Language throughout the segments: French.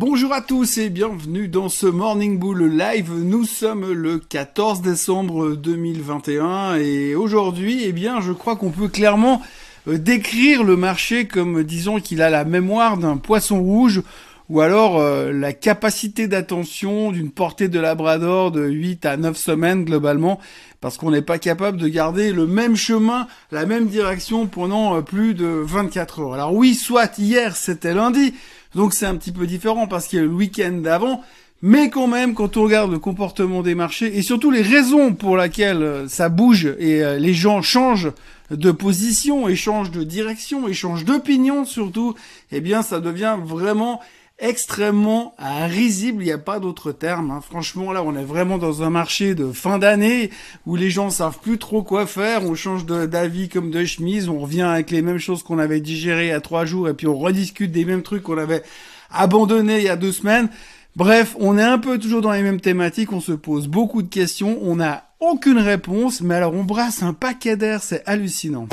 Bonjour à tous et bienvenue dans ce Morning Bull Live. Nous sommes le 14 décembre 2021 et aujourd'hui, eh bien, je crois qu'on peut clairement euh, décrire le marché comme disons qu'il a la mémoire d'un poisson rouge ou alors euh, la capacité d'attention d'une portée de labrador de 8 à 9 semaines globalement parce qu'on n'est pas capable de garder le même chemin, la même direction pendant euh, plus de 24 heures. Alors oui, soit hier c'était lundi, donc c'est un petit peu différent parce qu'il y a le week-end d'avant. Mais quand même, quand on regarde le comportement des marchés et surtout les raisons pour lesquelles euh, ça bouge et euh, les gens changent de position, et changent de direction, et changent d'opinion surtout, eh bien ça devient vraiment extrêmement risible, il n'y a pas d'autre terme. Hein. Franchement, là, on est vraiment dans un marché de fin d'année où les gens savent plus trop quoi faire, on change d'avis comme de chemise, on revient avec les mêmes choses qu'on avait digérées à trois jours et puis on rediscute des mêmes trucs qu'on avait abandonnés il y a deux semaines. Bref, on est un peu toujours dans les mêmes thématiques, on se pose beaucoup de questions, on n'a aucune réponse, mais alors on brasse un paquet d'air, c'est hallucinant.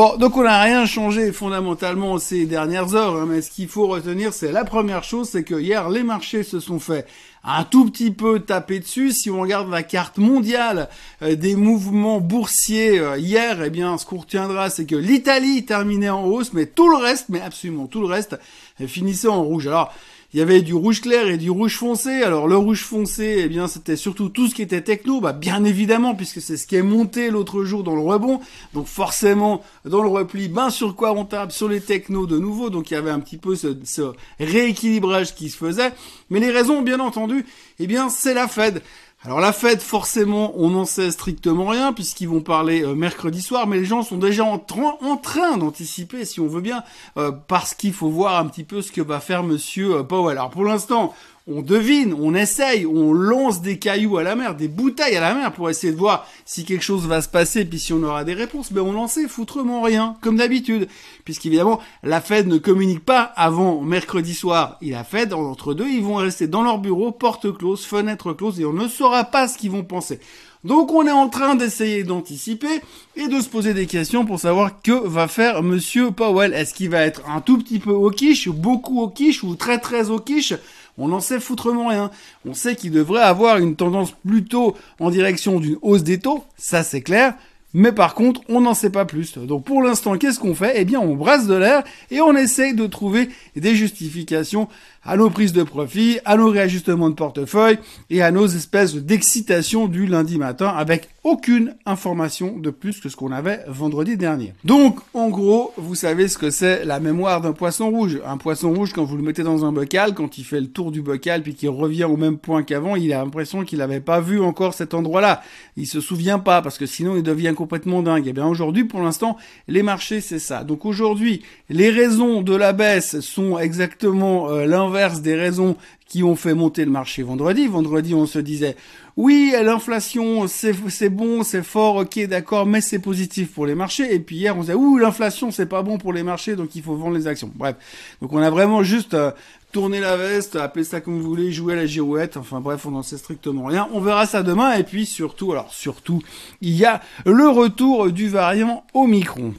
Bon, donc on n'a rien changé fondamentalement ces dernières heures, hein, mais ce qu'il faut retenir, c'est la première chose, c'est que hier les marchés se sont fait un tout petit peu taper dessus. Si on regarde la carte mondiale euh, des mouvements boursiers euh, hier, eh bien, ce qu'on retiendra, c'est que l'Italie terminait en hausse, mais tout le reste, mais absolument tout le reste, finissait en rouge. Alors, il y avait du rouge clair et du rouge foncé. Alors le rouge foncé, eh bien c'était surtout tout ce qui était techno, bah bien évidemment puisque c'est ce qui est monté l'autre jour dans le rebond. Donc forcément dans le repli, ben sur quoi on tape Sur les technos de nouveau. Donc il y avait un petit peu ce, rééquilibrage qui se faisait. Mais les raisons, bien entendu, eh bien c'est la Fed. Alors la fête, forcément, on n'en sait strictement rien puisqu'ils vont parler euh, mercredi soir, mais les gens sont déjà en, train d'anticiper, si on veut bien, euh, parce qu'il faut voir un petit peu ce que va faire Monsieur euh, Powell. Alors pour l'instant, on devine, on essaye, on lance des cailloux à la mer, des bouteilles à la mer pour essayer de voir si quelque chose va se passer, puis si on aura des réponses. Mais on n'en sait foutrement rien, comme d'habitude, puisqu'évidemment la Fed ne communique pas avant mercredi soir. Et la Fed, entre deux, ils vont rester dans leur bureau, porte close, fenêtre close, et on ne saura pas ce qu'ils vont penser. Donc on est en train d'essayer d'anticiper et de se poser des questions pour savoir que va faire Monsieur Powell. Est-ce qu'il va être un tout petit peu au quiche, beaucoup au quiche ou très très au quiche? On n'en sait foutrement rien. On sait qu'il devrait avoir une tendance plutôt en direction d'une hausse des taux, ça c'est clair, mais par contre, on n'en sait pas plus. Donc pour l'instant, qu'est-ce qu'on fait? Eh bien, on brasse de l'air et on essaye de trouver des justifications à nos prises de profit, à nos réajustements de portefeuille et à nos espèces d'excitation du lundi matin avec aucune information de plus que ce qu'on avait vendredi dernier. Donc, en gros, vous savez ce que c'est la mémoire d'un poisson rouge. Un poisson rouge, quand vous le mettez dans un bocal, quand il fait le tour du bocal puis qu'il revient au même point qu'avant, il a l'impression qu'il n'avait pas vu encore cet endroit-là. Il se souvient pas parce que sinon il devient complètement dingue. Et eh bien aujourd'hui, pour l'instant, les marchés, c'est ça. Donc aujourd'hui, les raisons de la baisse sont exactement euh, l'inverse des raisons qui ont fait monter le marché vendredi. Vendredi, on se disait, oui, l'inflation, c'est bon, c'est fort, ok, d'accord, mais c'est positif pour les marchés. Et puis hier, on disait, ouh, l'inflation, c'est pas bon pour les marchés, donc il faut vendre les actions. Bref, donc on a vraiment juste euh, tourné la veste, appelé ça comme vous voulez, joué à la girouette. Enfin bref, on n'en sait strictement rien. On verra ça demain. Et puis surtout, alors surtout, il y a le retour du variant Omicron.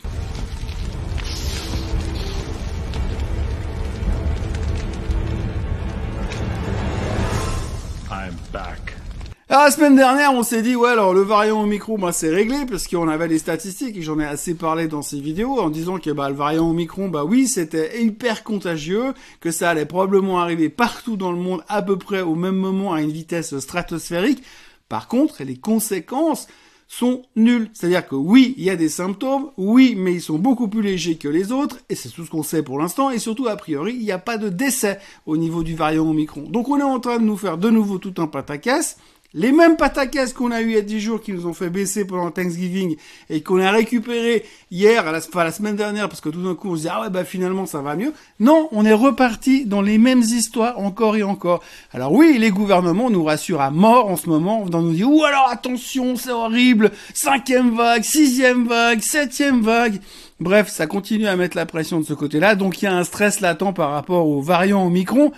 La semaine dernière, on s'est dit, ouais, alors le variant Omicron, bah, c'est réglé, parce qu'on avait les statistiques, et j'en ai assez parlé dans ces vidéos, en disant que, bah, le variant Omicron, bah oui, c'était hyper contagieux, que ça allait probablement arriver partout dans le monde, à peu près au même moment, à une vitesse stratosphérique. Par contre, les conséquences sont nulles. C'est-à-dire que oui, il y a des symptômes, oui, mais ils sont beaucoup plus légers que les autres, et c'est tout ce qu'on sait pour l'instant, et surtout, a priori, il n'y a pas de décès au niveau du variant Omicron. Donc on est en train de nous faire de nouveau tout un pataquès, les mêmes pataquès qu'on a eu il y a 10 jours qui nous ont fait baisser pendant Thanksgiving et qu'on a récupéré hier, à la, enfin, la semaine dernière, parce que tout d'un coup on se dit ah ouais bah finalement ça va mieux. Non, on est reparti dans les mêmes histoires encore et encore. Alors oui, les gouvernements nous rassurent à mort en ce moment, dans nous dire ou alors attention c'est horrible, cinquième vague, sixième vague, septième vague. Bref, ça continue à mettre la pression de ce côté-là, donc il y a un stress latent par rapport aux variants Omicron.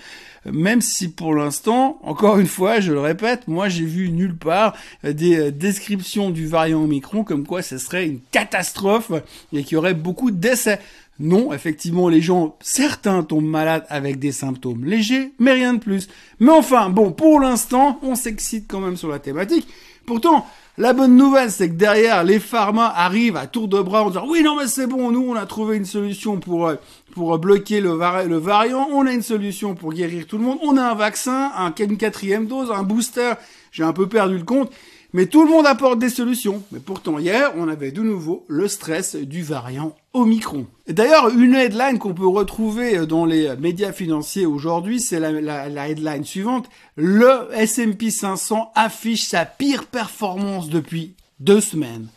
Même si pour l'instant, encore une fois, je le répète, moi j'ai vu nulle part des descriptions du variant Omicron comme quoi ce serait une catastrophe et qu'il y aurait beaucoup d'essais. Non, effectivement, les gens, certains tombent malades avec des symptômes légers, mais rien de plus. Mais enfin, bon, pour l'instant, on s'excite quand même sur la thématique. Pourtant, la bonne nouvelle, c'est que derrière, les pharma arrivent à tour de bras en disant oui, non, mais c'est bon, nous, on a trouvé une solution pour, euh, pour bloquer le, le variant, on a une solution pour guérir tout le monde, on a un vaccin, un, une quatrième dose, un booster. J'ai un peu perdu le compte. Mais tout le monde apporte des solutions. Mais pourtant, hier, on avait de nouveau le stress du variant Omicron. D'ailleurs, une headline qu'on peut retrouver dans les médias financiers aujourd'hui, c'est la, la, headline suivante. Le S&P 500 affiche sa pire performance depuis deux semaines.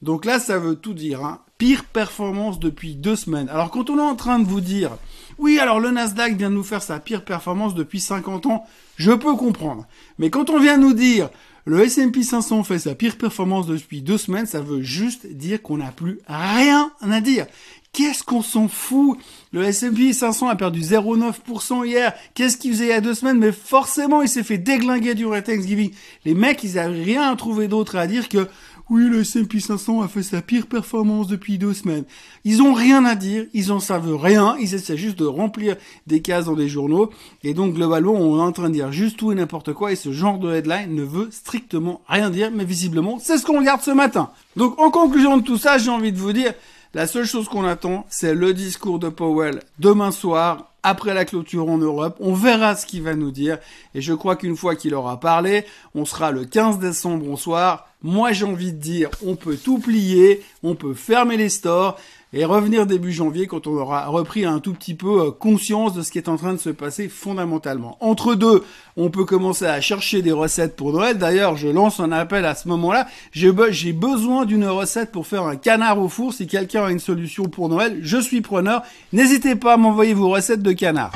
Donc là, ça veut tout dire. Hein. Pire performance depuis deux semaines. Alors quand on est en train de vous dire, oui, alors le Nasdaq vient de nous faire sa pire performance depuis 50 ans, je peux comprendre. Mais quand on vient nous dire, le S&P 500 fait sa pire performance depuis deux semaines, ça veut juste dire qu'on n'a plus rien à dire. Qu'est-ce qu'on s'en fout? Le S&P 500 a perdu 0,9% hier. Qu'est-ce qu'il faisait il y a deux semaines? Mais forcément, il s'est fait déglinguer du Thanksgiving. Les mecs, ils n'avaient rien à trouver d'autre à dire que oui, le S&P 500 a fait sa pire performance depuis deux semaines. Ils ont rien à dire, ils en savent rien, ils essaient juste de remplir des cases dans des journaux. Et donc, globalement, on est en train de dire juste tout et n'importe quoi. Et ce genre de headline ne veut strictement rien dire. Mais visiblement, c'est ce qu'on regarde ce matin. Donc, en conclusion de tout ça, j'ai envie de vous dire, la seule chose qu'on attend, c'est le discours de Powell demain soir après la clôture en Europe. On verra ce qu'il va nous dire. Et je crois qu'une fois qu'il aura parlé, on sera le 15 décembre au soir. Moi, j'ai envie de dire, on peut tout plier, on peut fermer les stores et revenir début janvier quand on aura repris un tout petit peu euh, conscience de ce qui est en train de se passer fondamentalement. Entre deux, on peut commencer à chercher des recettes pour Noël. D'ailleurs, je lance un appel à ce moment-là. J'ai besoin d'une recette pour faire un canard au four. Si quelqu'un a une solution pour Noël, je suis preneur. N'hésitez pas à m'envoyer vos recettes de canard.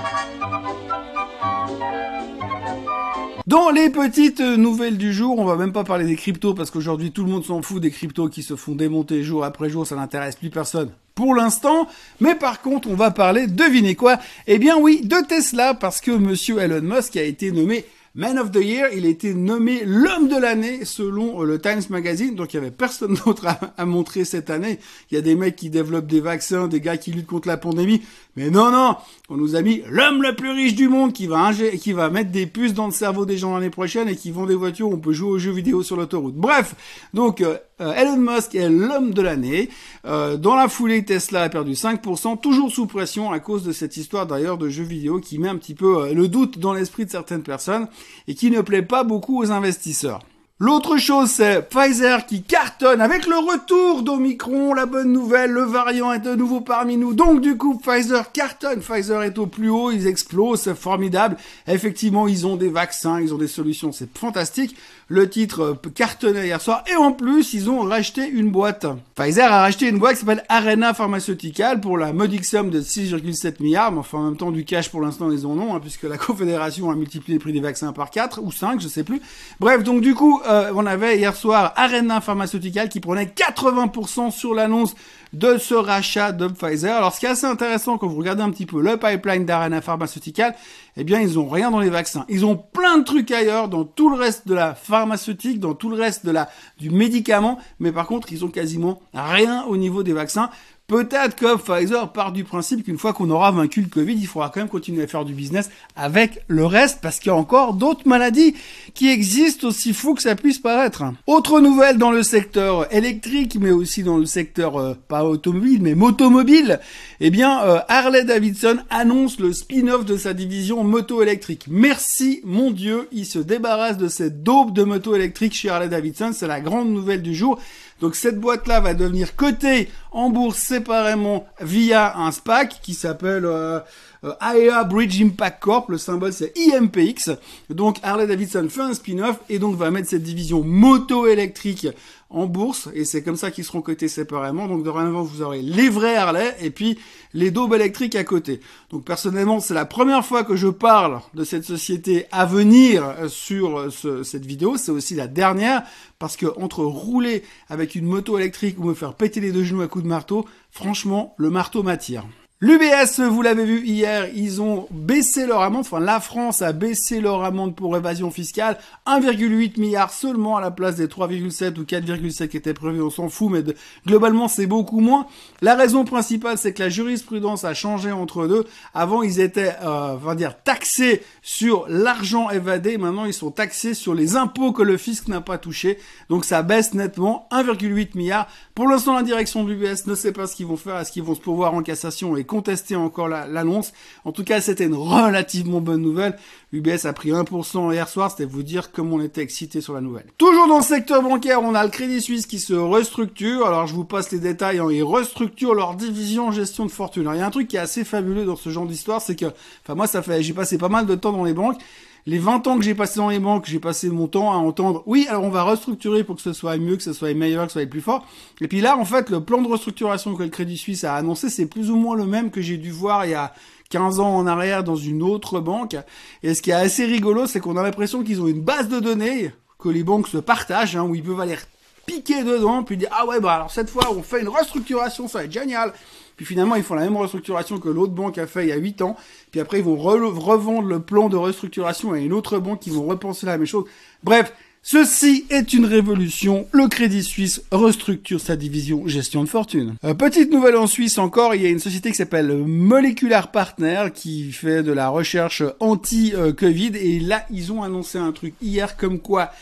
Dans les petites nouvelles du jour, on va même pas parler des cryptos parce qu'aujourd'hui tout le monde s'en fout des cryptos qui se font démonter jour après jour, ça n'intéresse plus personne pour l'instant. Mais par contre, on va parler, devinez quoi? Eh bien oui, de Tesla parce que monsieur Elon Musk a été nommé Man of the Year, il a été nommé l'homme de l'année selon euh, le Times Magazine. Donc il y avait personne d'autre à, montrer cette année. Il y a des mecs qui développent des vaccins, des gars qui luttent contre la pandémie. Mais non, non, on nous a mis l'homme le plus riche du monde qui va, qui va mettre des puces dans le cerveau des gens l'année prochaine et qui vend des voitures. On peut jouer aux jeux vidéo sur l'autoroute. Bref, donc euh, Elon Musk est l'homme de l'année. dans la foulée, Tesla a perdu 5%, toujours sous pression à cause de cette histoire d'ailleurs de jeux vidéo qui met un petit peu le doute dans l'esprit de certaines personnes et qui ne plaît pas beaucoup aux investisseurs. L'autre chose, c'est Pfizer qui cartonne avec le retour d'Omicron. La bonne nouvelle, le variant est de nouveau parmi nous. Donc du coup, Pfizer cartonne. Pfizer est au plus haut, ils explosent, c'est formidable. Effectivement, ils ont des vaccins, ils ont des solutions, c'est fantastique. Le titre cartonnait hier soir. Et en plus, ils ont racheté une boîte. Pfizer a racheté une boîte qui s'appelle Arena Pharmaceutical pour la modique somme de 6,7 milliards. Mais enfin, en même temps, du cash pour l'instant, ils en ont, hein, puisque la Confédération a multiplié le prix des vaccins par 4 ou 5, je sais plus. Bref, donc du coup, euh, on avait hier soir Arena Pharmaceutical qui prenait 80% sur l'annonce de ce rachat de Pfizer. Alors, ce qui est assez intéressant quand vous regardez un petit peu le pipeline d'Arena Pharmaceutical, eh bien, ils ont rien dans les vaccins. Ils ont plein de trucs ailleurs, dans tout le reste de la pharmaceutique, dans tout le reste de la, du médicament, mais par contre, ils ont quasiment rien au niveau des vaccins. Peut-être que Pfizer part du principe qu'une fois qu'on aura vaincu le Covid, il faudra quand même continuer à faire du business avec le reste parce qu'il y a encore d'autres maladies qui existent aussi fou que ça puisse paraître. Autre nouvelle dans le secteur électrique, mais aussi dans le secteur euh, pas automobile, mais motomobile. Eh bien, euh, Harley Davidson annonce le spin-off de sa division moto électrique. Merci, mon Dieu, il se débarrasse de cette daube de moto électrique chez Harley Davidson. C'est la grande nouvelle du jour. Donc cette boîte-là va devenir cotée en bourse séparément via un SPAC qui s'appelle euh, euh, AEA Bridge Impact Corp. Le symbole c'est IMPX. Donc Harley Davidson fait un spin-off et donc va mettre cette division moto électrique en bourse et c'est comme ça qu'ils seront cotés séparément. Donc dorénavant vous aurez les vrais Harley et puis les daubes électriques à côté. Donc personnellement c'est la première fois que je parle de cette société à venir euh, sur euh, cette vidéo. C'est aussi la dernière parce que entre rouler avec une moto électrique ou me faire péter les deux genoux à coups de marteau, franchement le marteau m'attire. L'UBS, vous l'avez vu hier, ils ont baissé leur amende, enfin la France a baissé leur amende pour évasion fiscale, 1,8 milliard seulement à la place des 3,7 ou 4,7 qui étaient prévus, on s'en fout, mais globalement c'est beaucoup moins. La raison principale, c'est que la jurisprudence a changé entre deux. Avant, ils étaient, euh, on dire, taxés sur l'argent évadé, maintenant ils sont taxés sur les impôts que le fisc n'a pas touché. Donc ça baisse nettement, 1,8 milliard. Pour l'instant, la direction de l'UBS ne sait pas ce qu'ils vont faire, est-ce qu'ils vont se pourvoir en cassation et contester encore l'annonce. en tout cas, c'était une relativement bonne nouvelle. UBS a pris 1% hier soir, c'était vous dire comme on était excité sur la nouvelle. Toujours dans le secteur bancaire, on a le Crédit Suisse qui se restructure. Alors je vous passe les détails, hein. ils restructurent leur division gestion de fortune. Alors il y a un truc qui est assez fabuleux dans ce genre d'histoire, c'est que, enfin moi ça fait, j'ai passé pas mal de temps dans les banques les 20 ans que j'ai passé dans les banques, j'ai passé mon temps à entendre, oui, alors on va restructurer pour que ce soit mieux, que ce soit meilleur, que ce soit plus fort. Et puis là, en fait, le plan de restructuration que le Crédit Suisse a annoncé, c'est plus ou moins le même que j'ai dû voir il y a 15 ans en arrière dans une autre banque. Et ce qui est assez rigolo, c'est qu'on a l'impression qu'ils ont une base de données que les banques se partagent, hein, où ils peuvent aller piquer dedans, puis dire, ah ouais, bah alors cette fois, on fait une restructuration, ça va être génial. Puis finalement, ils font la même restructuration que l'autre banque a fait il y a 8 ans. Puis après, ils vont revendre le plan de restructuration à une autre banque qui vont repenser la même chose. Bref, Ceci est une révolution. Le Crédit Suisse restructure sa division gestion de fortune. Euh, petite nouvelle en Suisse encore, il y a une société qui s'appelle Molecular Partner qui fait de la recherche anti-Covid et là ils ont annoncé un truc hier comme quoi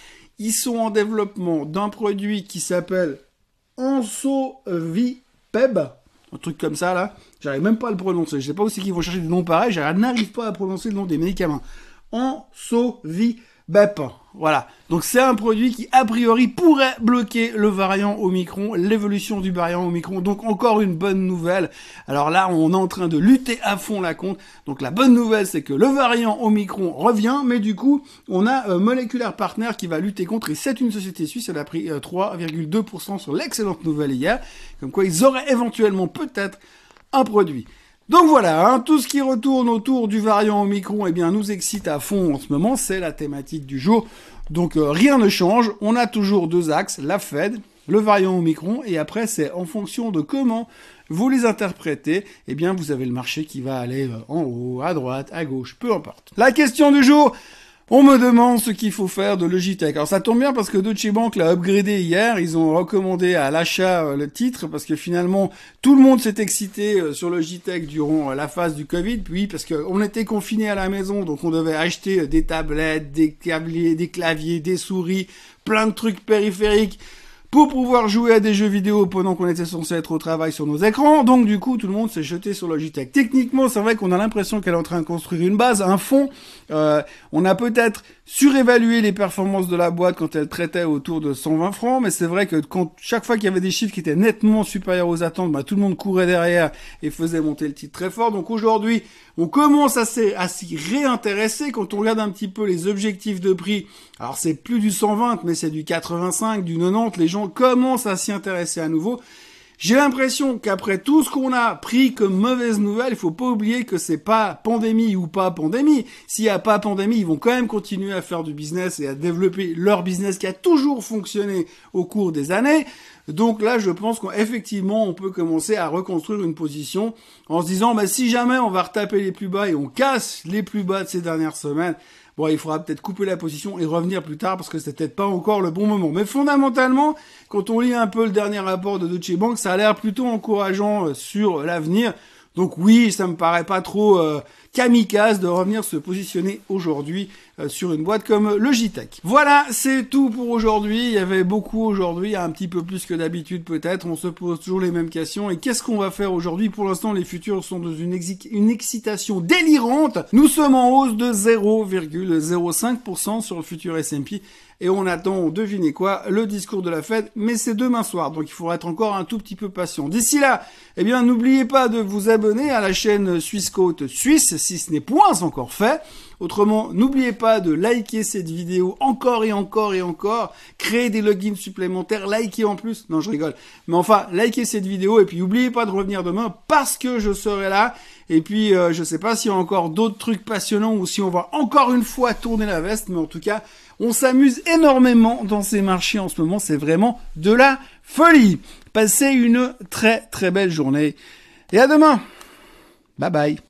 ils sont en développement d'un produit qui s'appelle Ansovipeb un truc comme ça là, j'arrive même pas à le prononcer. Je sais pas aussi qu'ils vont chercher des noms pareils, je n'arrive pas à prononcer le nom des médicaments. En BEP. Voilà. Donc c'est un produit qui a priori pourrait bloquer le variant Omicron, l'évolution du variant Omicron. Donc encore une bonne nouvelle. Alors là, on est en train de lutter à fond la compte. Donc la bonne nouvelle, c'est que le variant Omicron revient, mais du coup, on a un Molecular Partner qui va lutter contre. Et c'est une société suisse. Elle a pris 3,2% euh, sur l'excellente nouvelle hier, comme quoi ils auraient éventuellement peut-être un produit. Donc voilà, hein, tout ce qui retourne autour du variant Omicron, eh bien, nous excite à fond en ce moment. C'est la thématique du jour. Donc euh, rien ne change. On a toujours deux axes, la Fed, le variant Omicron, et après c'est en fonction de comment vous les interprétez, eh bien vous avez le marché qui va aller euh, en haut, à droite, à gauche, peu importe. La question du jour, on me demande ce qu'il faut faire de Logitech. Alors ça tombe bien parce que Deutsche Bank l'a upgradé hier. Ils ont recommandé à l'achat euh, le titre parce que finalement tout le monde s'est excité euh, sur Logitech durant euh, la phase du Covid. Puis parce qu'on était confiné à la maison, donc on devait acheter des tablettes, des claviers, des claviers, des souris, plein de trucs périphériques pour pouvoir jouer à des jeux vidéo pendant qu'on était censé être au travail sur nos écrans. Donc du coup, tout le monde s'est jeté sur Logitech. Techniquement, c'est vrai qu'on a l'impression qu'elle est en train de construire une base, un fond. Euh, on a peut-être surévalué les performances de la boîte quand elle traitait autour de 120 francs, mais c'est vrai que chaque fois qu'il y avait des chiffres qui étaient nettement supérieurs aux attentes, bah, tout le monde courait derrière et faisait monter le titre très fort. Donc aujourd'hui, on commence à s'y réintéresser quand on regarde un petit peu les objectifs de prix. Alors c'est plus du 120, mais c'est du 85, du 90. Les gens commencent à s'y intéresser à nouveau. J'ai l'impression qu'après tout ce qu'on a pris comme mauvaise nouvelle, il faut pas oublier que c'est pas pandémie ou pas pandémie. S'il y a pas pandémie, ils vont quand même continuer à faire du business et à développer leur business qui a toujours fonctionné au cours des années. Donc là, je pense qu'effectivement, on peut commencer à reconstruire une position en se disant, bah, si jamais on va retaper les plus bas et on casse les plus bas de ces dernières semaines, Bon, il faudra peut-être couper la position et revenir plus tard parce que c'est peut-être pas encore le bon moment. Mais fondamentalement, quand on lit un peu le dernier rapport de Deutsche Bank, ça a l'air plutôt encourageant euh, sur l'avenir. Donc oui, ça me paraît pas trop euh, kamikaze de revenir se positionner aujourd'hui euh, sur une boîte comme Logitech. Voilà, c'est tout pour aujourd'hui. Il y avait beaucoup aujourd'hui, un petit peu plus que d'habitude peut-être. On se pose toujours les mêmes questions. Et qu'est-ce qu'on va faire aujourd'hui? Pour l'instant, les futurs sont dans une, une excitation délirante. Nous sommes en hausse de 0,05% sur le futur S&P et on attend, devinez quoi, le discours de la Fed, mais c'est demain soir, donc il faudra être encore un tout petit peu patient. D'ici là, eh bien, n'oubliez pas de vous abonner à la chaîne Suisse Côte Suisse, si ce n'est point encore fait. Autrement, n'oubliez pas de liker cette vidéo encore et encore et encore, créer des logins supplémentaires, liker en plus. Non, je rigole. Mais enfin, likez cette vidéo et puis n'oubliez pas de revenir demain parce que je serai là. Et puis, euh, je sais pas s'il y a encore d'autres trucs passionnants ou si on va encore une fois tourner la veste, mais en tout cas, on s'amuse énormément dans ces marchés en ce moment. C'est vraiment de la folie. Passez une très très belle journée et à demain Bye bye.